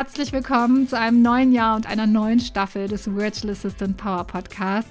Herzlich willkommen zu einem neuen Jahr und einer neuen Staffel des Virtual Assistant Power Podcasts,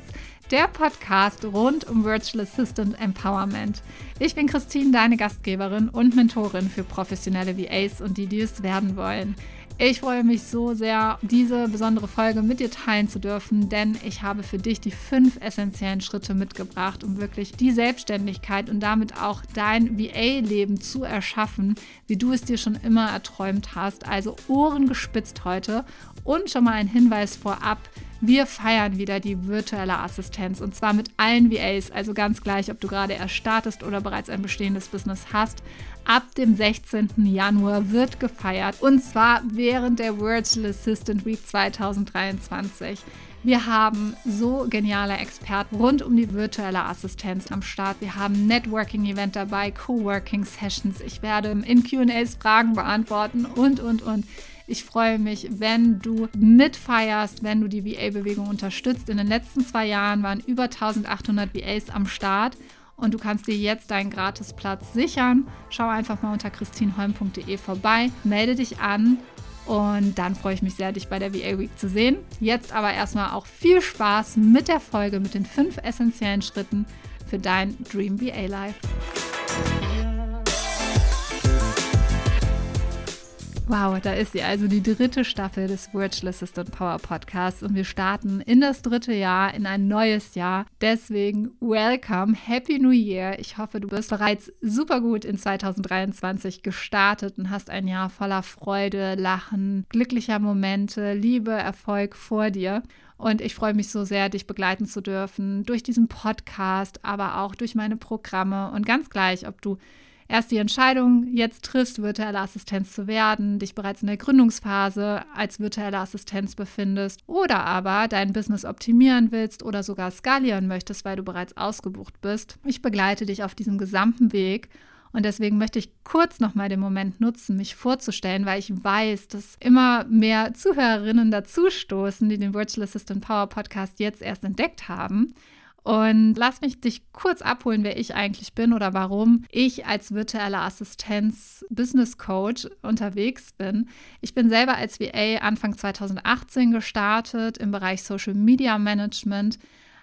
der Podcast rund um Virtual Assistant Empowerment. Ich bin Christine, deine Gastgeberin und Mentorin für professionelle VAs und die, die es werden wollen. Ich freue mich so sehr, diese besondere Folge mit dir teilen zu dürfen, denn ich habe für dich die fünf essentiellen Schritte mitgebracht, um wirklich die Selbstständigkeit und damit auch dein VA-Leben zu erschaffen, wie du es dir schon immer erträumt hast. Also Ohren gespitzt heute und schon mal ein Hinweis vorab. Wir feiern wieder die virtuelle Assistenz und zwar mit allen VAs, also ganz gleich, ob du gerade erst startest oder bereits ein bestehendes Business hast. Ab dem 16. Januar wird gefeiert und zwar während der Virtual Assistant Week 2023. Wir haben so geniale Experten rund um die virtuelle Assistenz am Start. Wir haben Networking-Event dabei, Coworking-Sessions. Ich werde in QAs Fragen beantworten und, und, und. Ich freue mich, wenn du mitfeierst, wenn du die VA-Bewegung unterstützt. In den letzten zwei Jahren waren über 1800 VAs am Start und du kannst dir jetzt deinen Gratisplatz sichern. Schau einfach mal unter christinholm.de vorbei, melde dich an und dann freue ich mich sehr, dich bei der VA Week zu sehen. Jetzt aber erstmal auch viel Spaß mit der Folge mit den fünf essentiellen Schritten für dein Dream VA Life. Wow, da ist sie also die dritte Staffel des Virtual Assistant Power Podcasts und wir starten in das dritte Jahr, in ein neues Jahr. Deswegen welcome, Happy New Year. Ich hoffe, du bist bereits super gut in 2023 gestartet und hast ein Jahr voller Freude, Lachen, glücklicher Momente, Liebe, Erfolg vor dir. Und ich freue mich so sehr, dich begleiten zu dürfen durch diesen Podcast, aber auch durch meine Programme und ganz gleich, ob du erst die Entscheidung jetzt triffst, virtuelle Assistenz zu werden, dich bereits in der Gründungsphase als virtuelle Assistenz befindest oder aber dein Business optimieren willst oder sogar skalieren möchtest, weil du bereits ausgebucht bist. Ich begleite dich auf diesem gesamten Weg und deswegen möchte ich kurz nochmal den Moment nutzen, mich vorzustellen, weil ich weiß, dass immer mehr Zuhörerinnen dazustoßen, die den Virtual Assistant Power Podcast jetzt erst entdeckt haben. Und lass mich dich kurz abholen, wer ich eigentlich bin oder warum ich als virtuelle Assistenz Business Coach unterwegs bin. Ich bin selber als VA Anfang 2018 gestartet im Bereich Social Media Management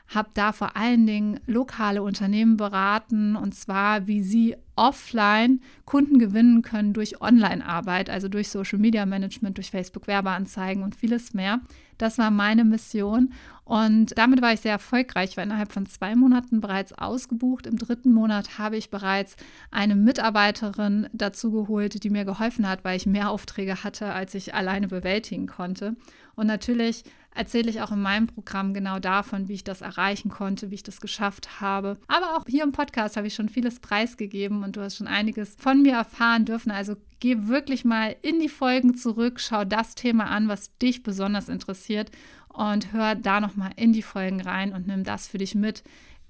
habe da vor allen Dingen lokale Unternehmen beraten und zwar, wie sie offline Kunden gewinnen können durch Online-Arbeit, also durch Social Media Management, durch Facebook-Werbeanzeigen und vieles mehr. Das war meine Mission und damit war ich sehr erfolgreich. Ich war innerhalb von zwei Monaten bereits ausgebucht. Im dritten Monat habe ich bereits eine Mitarbeiterin dazu geholt, die mir geholfen hat, weil ich mehr Aufträge hatte, als ich alleine bewältigen konnte. Und natürlich erzähle ich auch in meinem Programm genau davon, wie ich das erreichen konnte, wie ich das geschafft habe. Aber auch hier im Podcast habe ich schon vieles preisgegeben und du hast schon einiges von mir erfahren dürfen. Also geh wirklich mal in die Folgen zurück, schau das Thema an, was dich besonders interessiert und hör da noch mal in die Folgen rein und nimm das für dich mit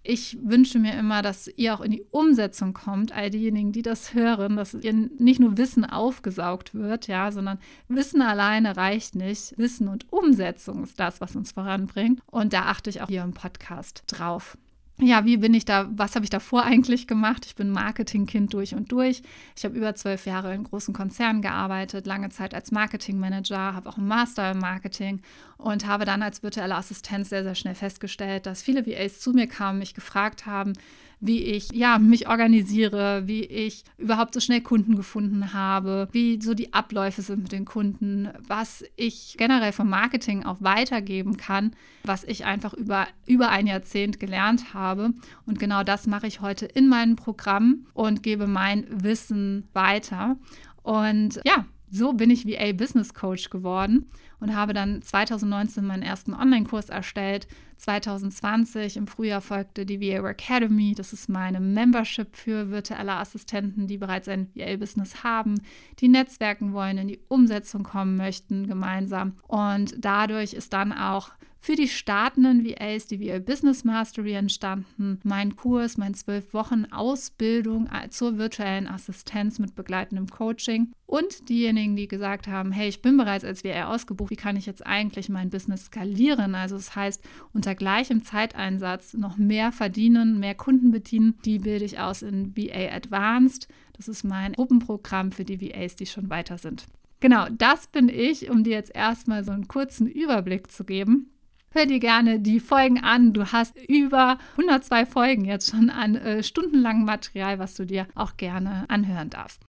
ich wünsche mir immer, dass ihr auch in die Umsetzung kommt, all diejenigen, die das hören, dass ihr nicht nur Wissen aufgesaugt wird, ja, sondern Wissen alleine reicht nicht. Wissen und Umsetzung ist das, was uns voranbringt. Und da achte ich auch hier im Podcast drauf ja, wie bin ich da, was habe ich davor eigentlich gemacht? Ich bin Marketingkind durch und durch. Ich habe über zwölf Jahre in großen Konzernen gearbeitet, lange Zeit als Marketingmanager, habe auch einen Master im Marketing und habe dann als virtuelle Assistenz sehr, sehr schnell festgestellt, dass viele VAs zu mir kamen, mich gefragt haben, wie ich ja, mich organisiere, wie ich überhaupt so schnell Kunden gefunden habe, wie so die Abläufe sind mit den Kunden, was ich generell vom Marketing auch weitergeben kann, was ich einfach über, über ein Jahrzehnt gelernt habe. Und genau das mache ich heute in meinem Programm und gebe mein Wissen weiter. Und ja, so bin ich VA Business Coach geworden und habe dann 2019 meinen ersten Online-Kurs erstellt. 2020 im Frühjahr folgte die VA Academy. Das ist meine Membership für virtuelle Assistenten, die bereits ein VA-Business haben, die netzwerken wollen, in die Umsetzung kommen möchten gemeinsam. Und dadurch ist dann auch für die startenden VAs, die VA Business Mastery entstanden, mein Kurs, mein zwölf Wochen Ausbildung zur virtuellen Assistenz mit begleitendem Coaching und diejenigen, die gesagt haben, hey, ich bin bereits als VA ausgebucht, wie kann ich jetzt eigentlich mein Business skalieren? Also das heißt, unter gleichem Zeiteinsatz noch mehr verdienen, mehr Kunden bedienen, die bilde ich aus in VA Advanced. Das ist mein Gruppenprogramm für die VAs, die schon weiter sind. Genau, das bin ich, um dir jetzt erstmal so einen kurzen Überblick zu geben. Hör dir gerne die Folgen an. Du hast über 102 Folgen jetzt schon an äh, stundenlangem Material, was du dir auch gerne anhören darfst.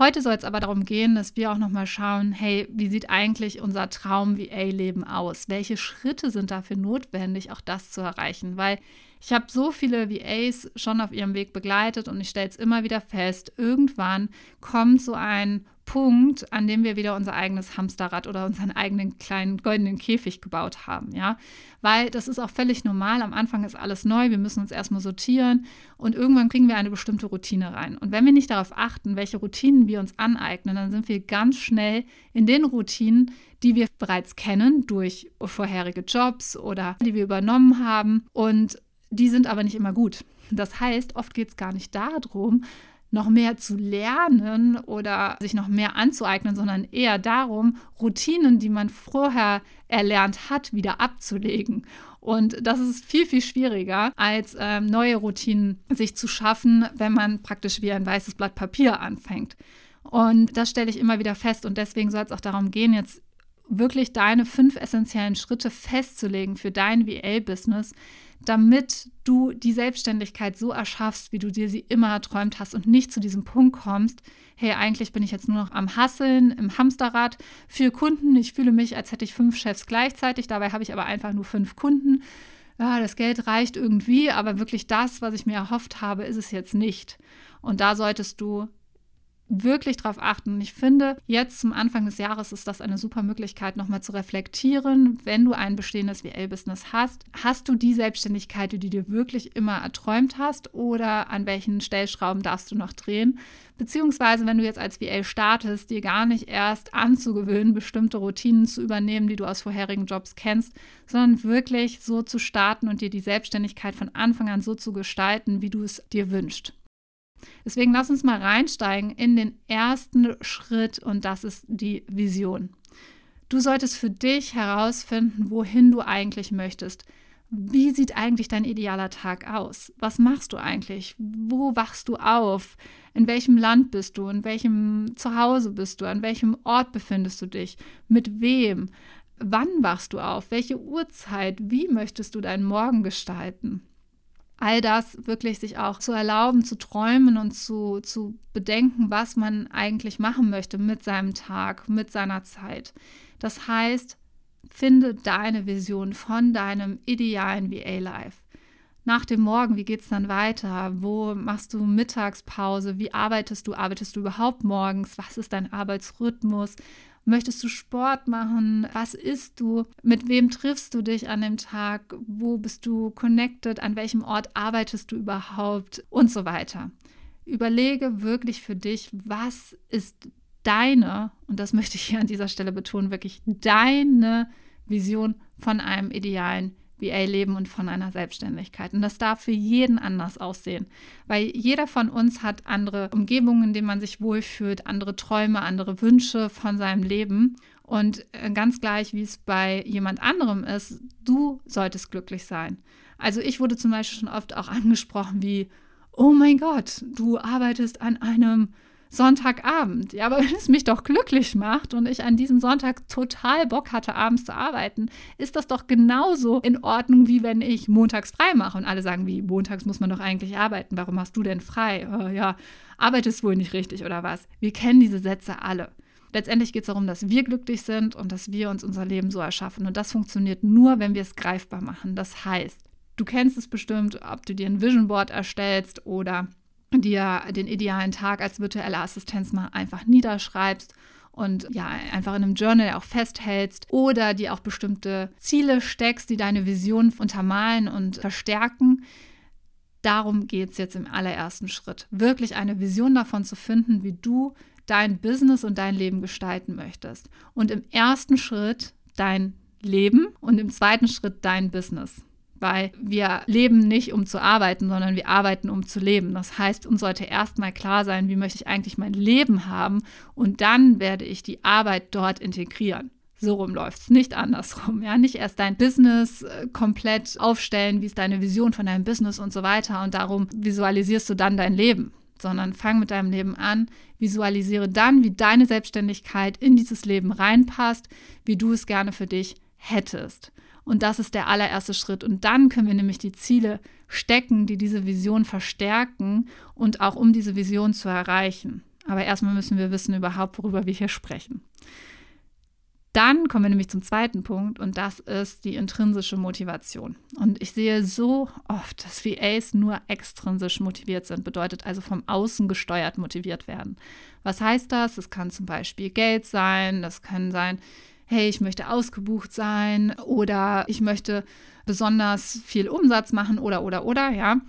Heute soll es aber darum gehen, dass wir auch nochmal schauen, hey, wie sieht eigentlich unser Traum-VA-Leben aus? Welche Schritte sind dafür notwendig, auch das zu erreichen? Weil ich habe so viele VAs schon auf ihrem Weg begleitet und ich stelle es immer wieder fest, irgendwann kommt so ein Punkt, an dem wir wieder unser eigenes Hamsterrad oder unseren eigenen kleinen goldenen Käfig gebaut haben, ja. Weil das ist auch völlig normal. Am Anfang ist alles neu, wir müssen uns erstmal sortieren und irgendwann kriegen wir eine bestimmte Routine rein. Und wenn wir nicht darauf achten, welche Routinen wir uns aneignen, dann sind wir ganz schnell in den Routinen, die wir bereits kennen durch vorherige Jobs oder die wir übernommen haben. Und die sind aber nicht immer gut. Das heißt, oft geht es gar nicht darum, noch mehr zu lernen oder sich noch mehr anzueignen, sondern eher darum, Routinen, die man vorher erlernt hat, wieder abzulegen. Und das ist viel, viel schwieriger, als ähm, neue Routinen sich zu schaffen, wenn man praktisch wie ein weißes Blatt Papier anfängt. Und das stelle ich immer wieder fest. Und deswegen soll es auch darum gehen, jetzt wirklich deine fünf essentiellen Schritte festzulegen für dein VA-Business, damit du die Selbstständigkeit so erschaffst, wie du dir sie immer erträumt hast und nicht zu diesem Punkt kommst, hey, eigentlich bin ich jetzt nur noch am Hasseln, im Hamsterrad für Kunden. Ich fühle mich, als hätte ich fünf Chefs gleichzeitig, dabei habe ich aber einfach nur fünf Kunden. Ja, das Geld reicht irgendwie, aber wirklich das, was ich mir erhofft habe, ist es jetzt nicht. Und da solltest du wirklich darauf achten. Und ich finde, jetzt zum Anfang des Jahres ist das eine super Möglichkeit, nochmal zu reflektieren, wenn du ein bestehendes WL-Business hast. Hast du die Selbstständigkeit, die du dir wirklich immer erträumt hast oder an welchen Stellschrauben darfst du noch drehen? Beziehungsweise, wenn du jetzt als VL startest, dir gar nicht erst anzugewöhnen, bestimmte Routinen zu übernehmen, die du aus vorherigen Jobs kennst, sondern wirklich so zu starten und dir die Selbstständigkeit von Anfang an so zu gestalten, wie du es dir wünschst. Deswegen lass uns mal reinsteigen in den ersten Schritt und das ist die Vision. Du solltest für dich herausfinden, wohin du eigentlich möchtest. Wie sieht eigentlich dein idealer Tag aus? Was machst du eigentlich? Wo wachst du auf? In welchem Land bist du? In welchem Zuhause bist du? An welchem Ort befindest du dich? Mit wem? Wann wachst du auf? Welche Uhrzeit? Wie möchtest du deinen Morgen gestalten? All das wirklich sich auch zu erlauben, zu träumen und zu, zu bedenken, was man eigentlich machen möchte mit seinem Tag, mit seiner Zeit. Das heißt, finde deine Vision von deinem idealen VA-Life. Nach dem Morgen, wie geht es dann weiter? Wo machst du Mittagspause? Wie arbeitest du? Arbeitest du überhaupt morgens? Was ist dein Arbeitsrhythmus? Möchtest du Sport machen? Was isst du? Mit wem triffst du dich an dem Tag? Wo bist du connected? An welchem Ort arbeitest du überhaupt? Und so weiter. Überlege wirklich für dich, was ist deine, und das möchte ich hier an dieser Stelle betonen, wirklich deine Vision von einem idealen VA-Leben und von einer Selbstständigkeit. Und das darf für jeden anders aussehen, weil jeder von uns hat andere Umgebungen, in denen man sich wohlfühlt, andere Träume, andere Wünsche von seinem Leben. Und äh, ganz gleich, wie es bei jemand anderem ist, du solltest glücklich sein. Also ich wurde zum Beispiel schon oft auch angesprochen wie, oh mein Gott, du arbeitest an einem Sonntagabend. Ja, aber wenn es mich doch glücklich macht und ich an diesem Sonntag total Bock hatte, abends zu arbeiten, ist das doch genauso in Ordnung, wie wenn ich montags frei mache. Und alle sagen, wie, montags muss man doch eigentlich arbeiten. Warum hast du denn frei? Oh, ja, arbeitest wohl nicht richtig oder was? Wir kennen diese Sätze alle. Letztendlich geht es darum, dass wir glücklich sind und dass wir uns unser Leben so erschaffen. Und das funktioniert nur, wenn wir es greifbar machen. Das heißt, du kennst es bestimmt, ob du dir ein Vision Board erstellst oder dir den idealen Tag als virtuelle Assistenz mal einfach niederschreibst und ja, einfach in einem Journal auch festhältst oder dir auch bestimmte Ziele steckst, die deine Vision untermalen und verstärken. Darum geht es jetzt im allerersten Schritt. Wirklich eine Vision davon zu finden, wie du dein Business und dein Leben gestalten möchtest. Und im ersten Schritt dein Leben und im zweiten Schritt dein Business weil wir leben nicht, um zu arbeiten, sondern wir arbeiten, um zu leben. Das heißt, uns sollte erstmal klar sein, wie möchte ich eigentlich mein Leben haben und dann werde ich die Arbeit dort integrieren. So rum läuft es, nicht andersrum. Ja, nicht erst dein Business äh, komplett aufstellen, wie ist deine Vision von deinem Business und so weiter und darum visualisierst du dann dein Leben. sondern fang mit deinem Leben an, visualisiere dann, wie deine Selbstständigkeit in dieses Leben reinpasst, wie du es gerne für dich hättest. Und das ist der allererste Schritt. Und dann können wir nämlich die Ziele stecken, die diese Vision verstärken und auch um diese Vision zu erreichen. Aber erstmal müssen wir wissen überhaupt, worüber wir hier sprechen. Dann kommen wir nämlich zum zweiten Punkt und das ist die intrinsische Motivation. Und ich sehe so oft, dass VAs nur extrinsisch motiviert sind, bedeutet also vom Außen gesteuert motiviert werden. Was heißt das? Es kann zum Beispiel Geld sein, das kann sein, hey, ich möchte ausgebucht sein oder ich möchte besonders viel Umsatz machen oder oder oder, ja.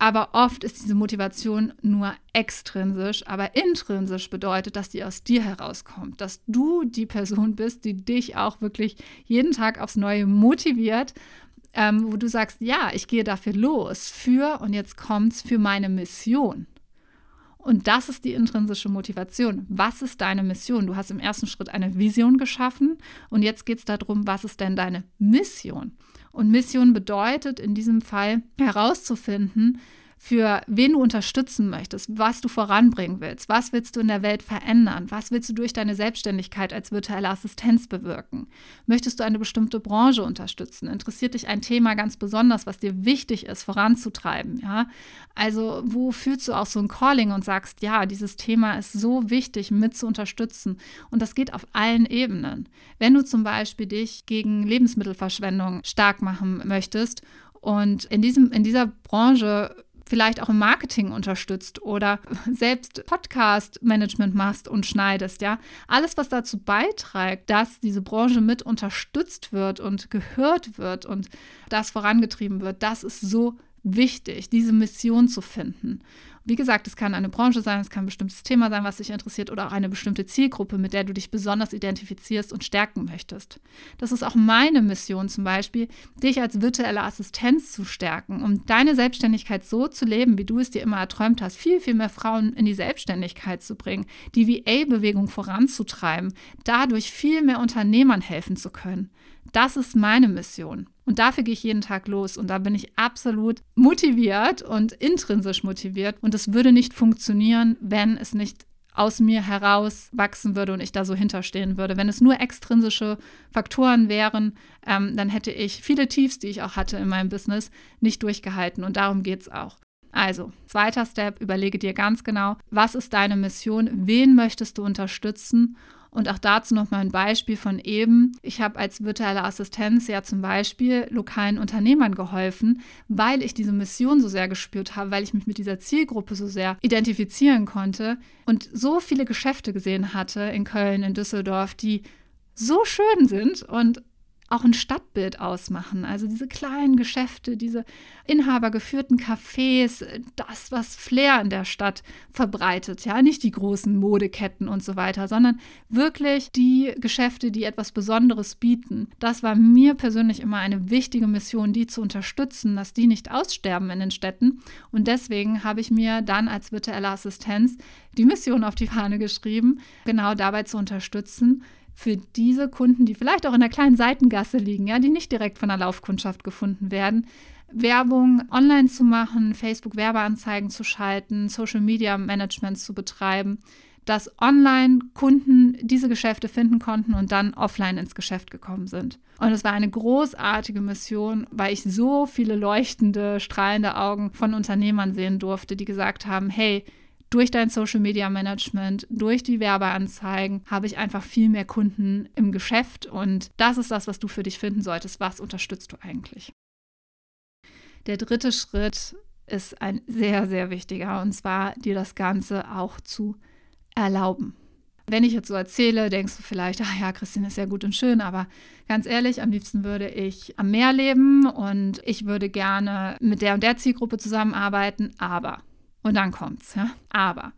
Aber oft ist diese Motivation nur extrinsisch, aber intrinsisch bedeutet, dass die aus dir herauskommt, dass du die Person bist, die dich auch wirklich jeden Tag aufs Neue motiviert, ähm, wo du sagst, ja, ich gehe dafür los, für, und jetzt kommt's, für meine Mission. Und das ist die intrinsische Motivation. Was ist deine Mission? Du hast im ersten Schritt eine Vision geschaffen und jetzt geht es darum, was ist denn deine Mission? Und Mission bedeutet in diesem Fall herauszufinden, für wen du unterstützen möchtest, was du voranbringen willst, was willst du in der Welt verändern, was willst du durch deine Selbstständigkeit als virtuelle Assistenz bewirken. Möchtest du eine bestimmte Branche unterstützen? Interessiert dich ein Thema ganz besonders, was dir wichtig ist, voranzutreiben? Ja? Also, wo fühlst du auch so ein Calling und sagst, ja, dieses Thema ist so wichtig, mit zu unterstützen? Und das geht auf allen Ebenen. Wenn du zum Beispiel dich gegen Lebensmittelverschwendung stark machen möchtest und in, diesem, in dieser Branche vielleicht auch im Marketing unterstützt oder selbst Podcast-Management machst und schneidest, ja. Alles, was dazu beiträgt, dass diese Branche mit unterstützt wird und gehört wird und das vorangetrieben wird, das ist so wichtig, diese Mission zu finden. Wie gesagt, es kann eine Branche sein, es kann ein bestimmtes Thema sein, was dich interessiert oder auch eine bestimmte Zielgruppe, mit der du dich besonders identifizierst und stärken möchtest. Das ist auch meine Mission zum Beispiel, dich als virtuelle Assistenz zu stärken, um deine Selbstständigkeit so zu leben, wie du es dir immer erträumt hast, viel, viel mehr Frauen in die Selbstständigkeit zu bringen, die VA-Bewegung voranzutreiben, dadurch viel mehr Unternehmern helfen zu können. Das ist meine Mission. Und dafür gehe ich jeden Tag los. Und da bin ich absolut motiviert und intrinsisch motiviert. Und es würde nicht funktionieren, wenn es nicht aus mir heraus wachsen würde und ich da so hinterstehen würde. Wenn es nur extrinsische Faktoren wären, ähm, dann hätte ich viele Tiefs, die ich auch hatte in meinem Business, nicht durchgehalten. Und darum geht es auch. Also, zweiter Step, überlege dir ganz genau, was ist deine Mission, wen möchtest du unterstützen und auch dazu noch mal ein Beispiel von eben. Ich habe als virtuelle Assistenz ja zum Beispiel lokalen Unternehmern geholfen, weil ich diese Mission so sehr gespürt habe, weil ich mich mit dieser Zielgruppe so sehr identifizieren konnte und so viele Geschäfte gesehen hatte in Köln, in Düsseldorf, die so schön sind und auch ein Stadtbild ausmachen. Also diese kleinen Geschäfte, diese inhabergeführten Cafés, das, was Flair in der Stadt verbreitet. Ja, nicht die großen Modeketten und so weiter, sondern wirklich die Geschäfte, die etwas Besonderes bieten. Das war mir persönlich immer eine wichtige Mission, die zu unterstützen, dass die nicht aussterben in den Städten. Und deswegen habe ich mir dann als virtuelle Assistenz die Mission auf die Fahne geschrieben, genau dabei zu unterstützen, für diese Kunden, die vielleicht auch in der kleinen Seitengasse liegen, ja, die nicht direkt von der Laufkundschaft gefunden werden, Werbung online zu machen, Facebook Werbeanzeigen zu schalten, Social Media Management zu betreiben, dass online Kunden diese Geschäfte finden konnten und dann offline ins Geschäft gekommen sind. Und es war eine großartige Mission, weil ich so viele leuchtende, strahlende Augen von Unternehmern sehen durfte, die gesagt haben, hey, durch dein Social Media Management, durch die Werbeanzeigen habe ich einfach viel mehr Kunden im Geschäft und das ist das, was du für dich finden solltest. Was unterstützt du eigentlich? Der dritte Schritt ist ein sehr, sehr wichtiger und zwar dir das Ganze auch zu erlauben. Wenn ich jetzt so erzähle, denkst du vielleicht, ach ja, Christine ist ja gut und schön, aber ganz ehrlich, am liebsten würde ich am Meer leben und ich würde gerne mit der und der Zielgruppe zusammenarbeiten, aber und dann kommt's, ja. Aber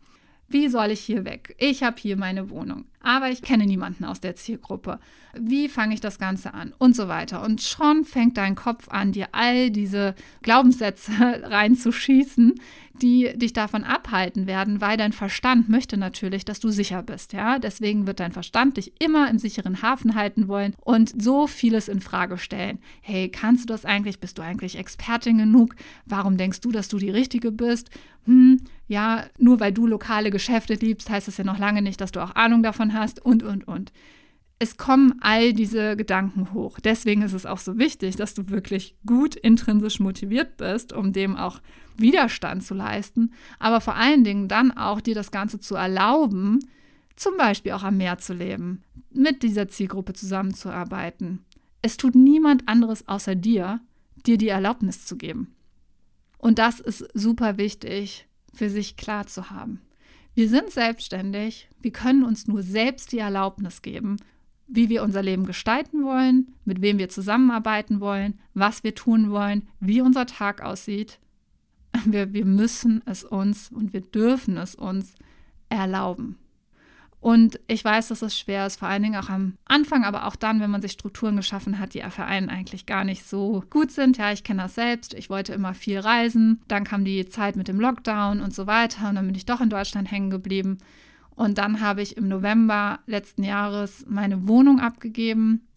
wie soll ich hier weg? Ich habe hier meine Wohnung, aber ich kenne niemanden aus der Zielgruppe. Wie fange ich das Ganze an? Und so weiter. Und schon fängt dein Kopf an, dir all diese Glaubenssätze reinzuschießen, die dich davon abhalten werden, weil dein Verstand möchte natürlich, dass du sicher bist. Ja, deswegen wird dein Verstand dich immer im sicheren Hafen halten wollen und so vieles in Frage stellen. Hey, kannst du das eigentlich? Bist du eigentlich Expertin genug? Warum denkst du, dass du die Richtige bist? Hm, Ja, nur weil du lokale Geschäfte liebst, heißt das ja noch lange nicht, dass du auch Ahnung davon hast und, und, und. Es kommen all diese Gedanken hoch. Deswegen ist es auch so wichtig, dass du wirklich gut intrinsisch motiviert bist, um dem auch Widerstand zu leisten, aber vor allen Dingen dann auch dir das Ganze zu erlauben, zum Beispiel auch am Meer zu leben, mit dieser Zielgruppe zusammenzuarbeiten. Es tut niemand anderes außer dir, dir die Erlaubnis zu geben. Und das ist super wichtig für sich klar zu haben. Wir sind selbstständig, wir können uns nur selbst die Erlaubnis geben, wie wir unser Leben gestalten wollen, mit wem wir zusammenarbeiten wollen, was wir tun wollen, wie unser Tag aussieht. Wir, wir müssen es uns und wir dürfen es uns erlauben. Und ich weiß, dass es schwer ist, vor allen Dingen auch am Anfang, aber auch dann, wenn man sich Strukturen geschaffen hat, die für einen eigentlich gar nicht so gut sind. Ja, ich kenne das selbst. Ich wollte immer viel reisen. Dann kam die Zeit mit dem Lockdown und so weiter. Und dann bin ich doch in Deutschland hängen geblieben. Und dann habe ich im November letzten Jahres meine Wohnung abgegeben.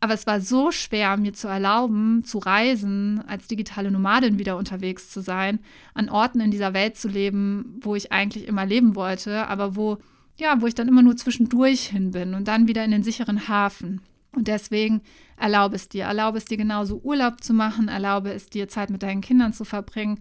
Aber es war so schwer, mir zu erlauben, zu reisen, als digitale Nomadin wieder unterwegs zu sein, an Orten in dieser Welt zu leben, wo ich eigentlich immer leben wollte, aber wo ja, wo ich dann immer nur zwischendurch hin bin und dann wieder in den sicheren Hafen. Und deswegen erlaube es dir, erlaube es dir genauso Urlaub zu machen, erlaube es dir Zeit mit deinen Kindern zu verbringen.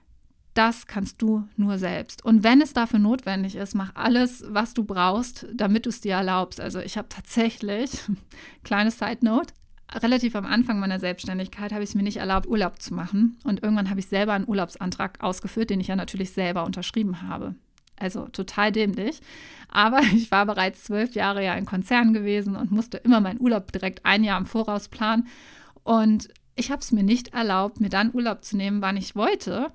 Das kannst du nur selbst. Und wenn es dafür notwendig ist, mach alles, was du brauchst, damit du es dir erlaubst. Also ich habe tatsächlich, kleine Side Note, relativ am Anfang meiner Selbstständigkeit habe ich es mir nicht erlaubt, Urlaub zu machen. Und irgendwann habe ich selber einen Urlaubsantrag ausgeführt, den ich ja natürlich selber unterschrieben habe. Also total dämlich. Aber ich war bereits zwölf Jahre ja in Konzern gewesen und musste immer meinen Urlaub direkt ein Jahr im Voraus planen. Und ich habe es mir nicht erlaubt, mir dann Urlaub zu nehmen, wann ich wollte,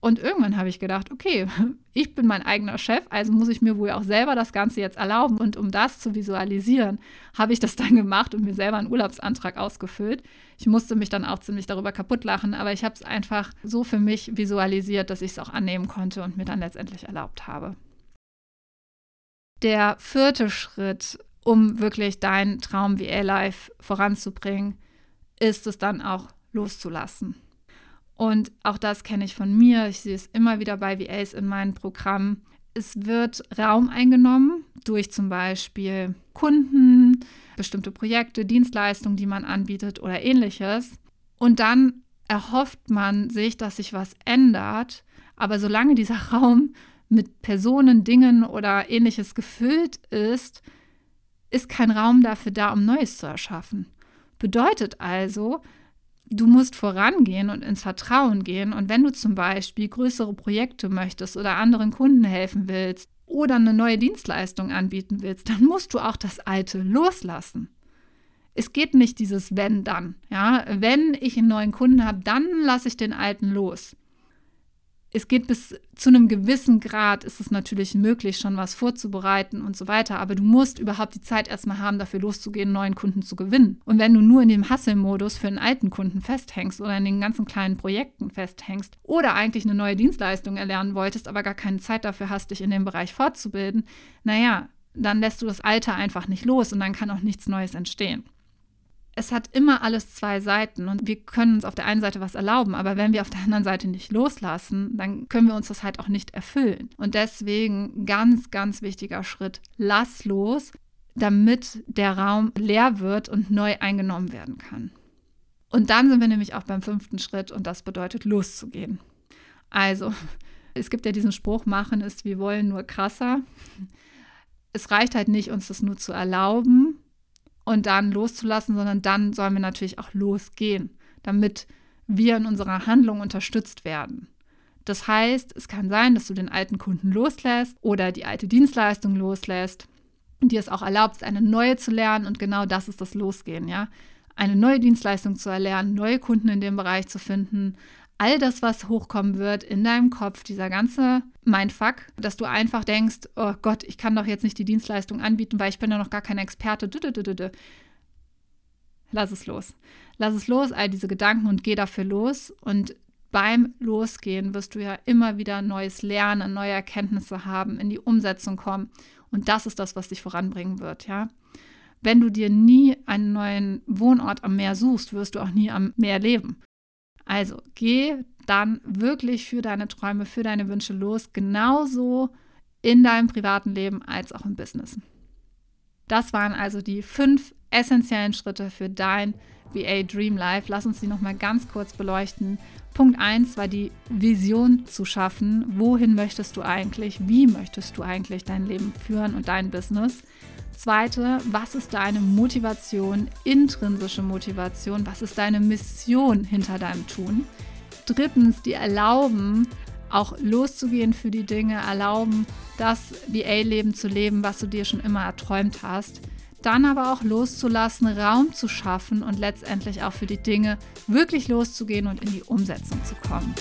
und irgendwann habe ich gedacht, okay, ich bin mein eigener Chef, also muss ich mir wohl auch selber das Ganze jetzt erlauben. Und um das zu visualisieren, habe ich das dann gemacht und mir selber einen Urlaubsantrag ausgefüllt. Ich musste mich dann auch ziemlich darüber kaputt lachen, aber ich habe es einfach so für mich visualisiert, dass ich es auch annehmen konnte und mir dann letztendlich erlaubt habe. Der vierte Schritt, um wirklich deinen Traum VA-Life voranzubringen, ist es dann auch loszulassen. Und auch das kenne ich von mir. Ich sehe es immer wieder bei VAs in meinen Programmen. Es wird Raum eingenommen durch zum Beispiel Kunden, bestimmte Projekte, Dienstleistungen, die man anbietet oder ähnliches. Und dann erhofft man sich, dass sich was ändert. Aber solange dieser Raum mit Personen, Dingen oder ähnliches gefüllt ist, ist kein Raum dafür da, um Neues zu erschaffen. Bedeutet also, Du musst vorangehen und ins Vertrauen gehen. Und wenn du zum Beispiel größere Projekte möchtest oder anderen Kunden helfen willst oder eine neue Dienstleistung anbieten willst, dann musst du auch das Alte loslassen. Es geht nicht dieses wenn dann. Ja, wenn ich einen neuen Kunden habe, dann lasse ich den alten los es geht bis zu einem gewissen Grad, ist es natürlich möglich, schon was vorzubereiten und so weiter. Aber du musst überhaupt die Zeit erstmal haben, dafür loszugehen, neuen Kunden zu gewinnen. Und wenn du nur in dem Hustle-Modus für einen alten Kunden festhängst oder in den ganzen kleinen Projekten festhängst oder eigentlich eine neue Dienstleistung erlernen wolltest, aber gar keine Zeit dafür hast, dich in dem Bereich fortzubilden, naja, dann lässt du das Alte einfach nicht los und dann kann auch nichts Neues entstehen es hat immer alles zwei Seiten und wir können uns auf der einen Seite was erlauben, aber wenn wir auf der anderen Seite nicht loslassen, dann können wir uns das halt auch nicht erfüllen. Und deswegen ganz, ganz wichtiger Schritt, lass los, damit der Raum leer wird und neu eingenommen werden kann. Und dann sind wir nämlich auch beim fünften Schritt und das bedeutet loszugehen. Also, es gibt ja diesen Spruch, machen ist, wir wollen nur krasser. Es reicht halt nicht, uns das nur zu erlauben, und dann loszulassen, sondern dann sollen wir natürlich auch losgehen, damit wir in unserer Handlung unterstützt werden. Das heißt, es kann sein, dass du den alten Kunden loslässt oder die alte Dienstleistung loslässt und dir es auch erlaubst, eine neue zu lernen und genau das ist das Losgehen, ja. Eine neue Dienstleistung zu erlernen, neue Kunden in dem Bereich zu finden, all das, was hochkommen wird in deinem Kopf, dieser ganze Mindfuck, dass du einfach denkst, oh Gott, ich kann doch jetzt nicht die Dienstleistung anbieten, weil ich bin ja noch gar kein Experte. Lass es los. Lass es los, all diese Gedanken und geh dafür los. Und beim Losgehen wirst du ja immer wieder neues Lernen, neue Erkenntnisse haben, in die Umsetzung kommen. Und das ist das, was dich voranbringen wird, ja. Wenn du dir nie einen neuen Wohnort am Meer suchst, wirst du auch nie am Meer leben. Also geh dann wirklich für deine Träume, für deine Wünsche los, genauso in deinem privaten Leben als auch im Business. Das waren also die fünf essentiellen Schritte für dein VA Dream Life. Lass uns die nochmal ganz kurz beleuchten. Punkt 1 war die Vision zu schaffen. Wohin möchtest du eigentlich? Wie möchtest du eigentlich dein Leben führen und dein Business? Zweite, was ist deine Motivation, intrinsische Motivation? Was ist deine Mission hinter deinem Tun? Drittens, die erlauben, auch loszugehen für die Dinge, erlauben, das VA-Leben zu leben, was du dir schon immer erträumt hast dann aber auch loszulassen, Raum zu schaffen und letztendlich auch für die Dinge wirklich loszugehen und in die Umsetzung zu kommen.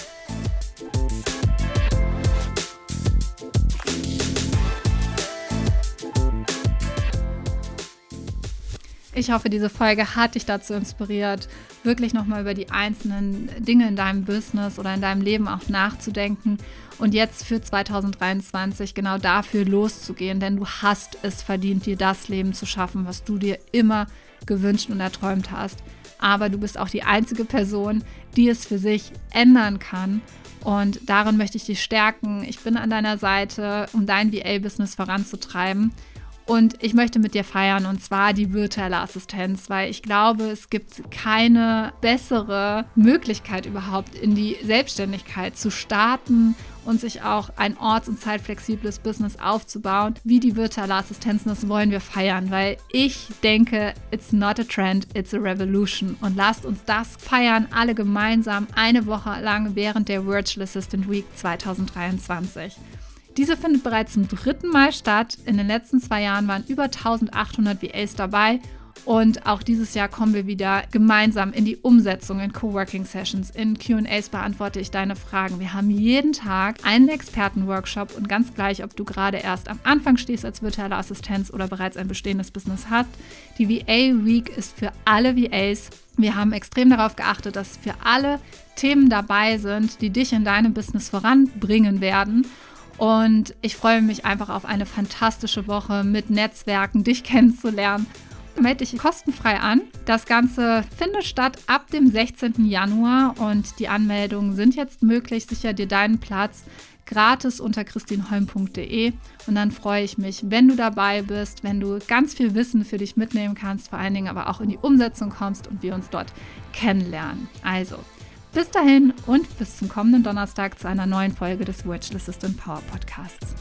Ich hoffe, diese Folge hat dich dazu inspiriert, wirklich nochmal über die einzelnen Dinge in deinem Business oder in deinem Leben auch nachzudenken und jetzt für 2023 genau dafür loszugehen, denn du hast es verdient, dir das Leben zu schaffen, was du dir immer gewünscht und erträumt hast. Aber du bist auch die einzige Person, die es für sich ändern kann. Und darin möchte ich dich stärken. Ich bin an deiner Seite, um dein VA-Business voranzutreiben. Und ich möchte mit dir feiern und zwar die virtuelle Assistenz, weil ich glaube, es gibt keine bessere Möglichkeit überhaupt in die Selbstständigkeit zu starten und sich auch ein orts- und zeitflexibles Business aufzubauen, wie die virtuelle Assistenz. Das wollen wir feiern, weil ich denke, it's not a trend, it's a revolution. Und lasst uns das feiern, alle gemeinsam, eine Woche lang während der Virtual Assistant Week 2023. Diese findet bereits zum dritten Mal statt. In den letzten zwei Jahren waren über 1800 VAs dabei. Und auch dieses Jahr kommen wir wieder gemeinsam in die Umsetzung in Coworking Sessions. In QAs beantworte ich deine Fragen. Wir haben jeden Tag einen Expertenworkshop und ganz gleich, ob du gerade erst am Anfang stehst als virtuelle Assistenz oder bereits ein bestehendes Business hast. Die VA Week ist für alle VAs. Wir haben extrem darauf geachtet, dass für alle Themen dabei sind, die dich in deinem Business voranbringen werden. Und ich freue mich einfach auf eine fantastische Woche mit Netzwerken, dich kennenzulernen. Melde dich kostenfrei an. Das Ganze findet statt ab dem 16. Januar und die Anmeldungen sind jetzt möglich. Sicher dir deinen Platz gratis unter christinholm.de und dann freue ich mich, wenn du dabei bist, wenn du ganz viel Wissen für dich mitnehmen kannst, vor allen Dingen aber auch in die Umsetzung kommst und wir uns dort kennenlernen. Also, bis dahin und bis zum kommenden Donnerstag zu einer neuen Folge des Virtual Assistant Power Podcasts.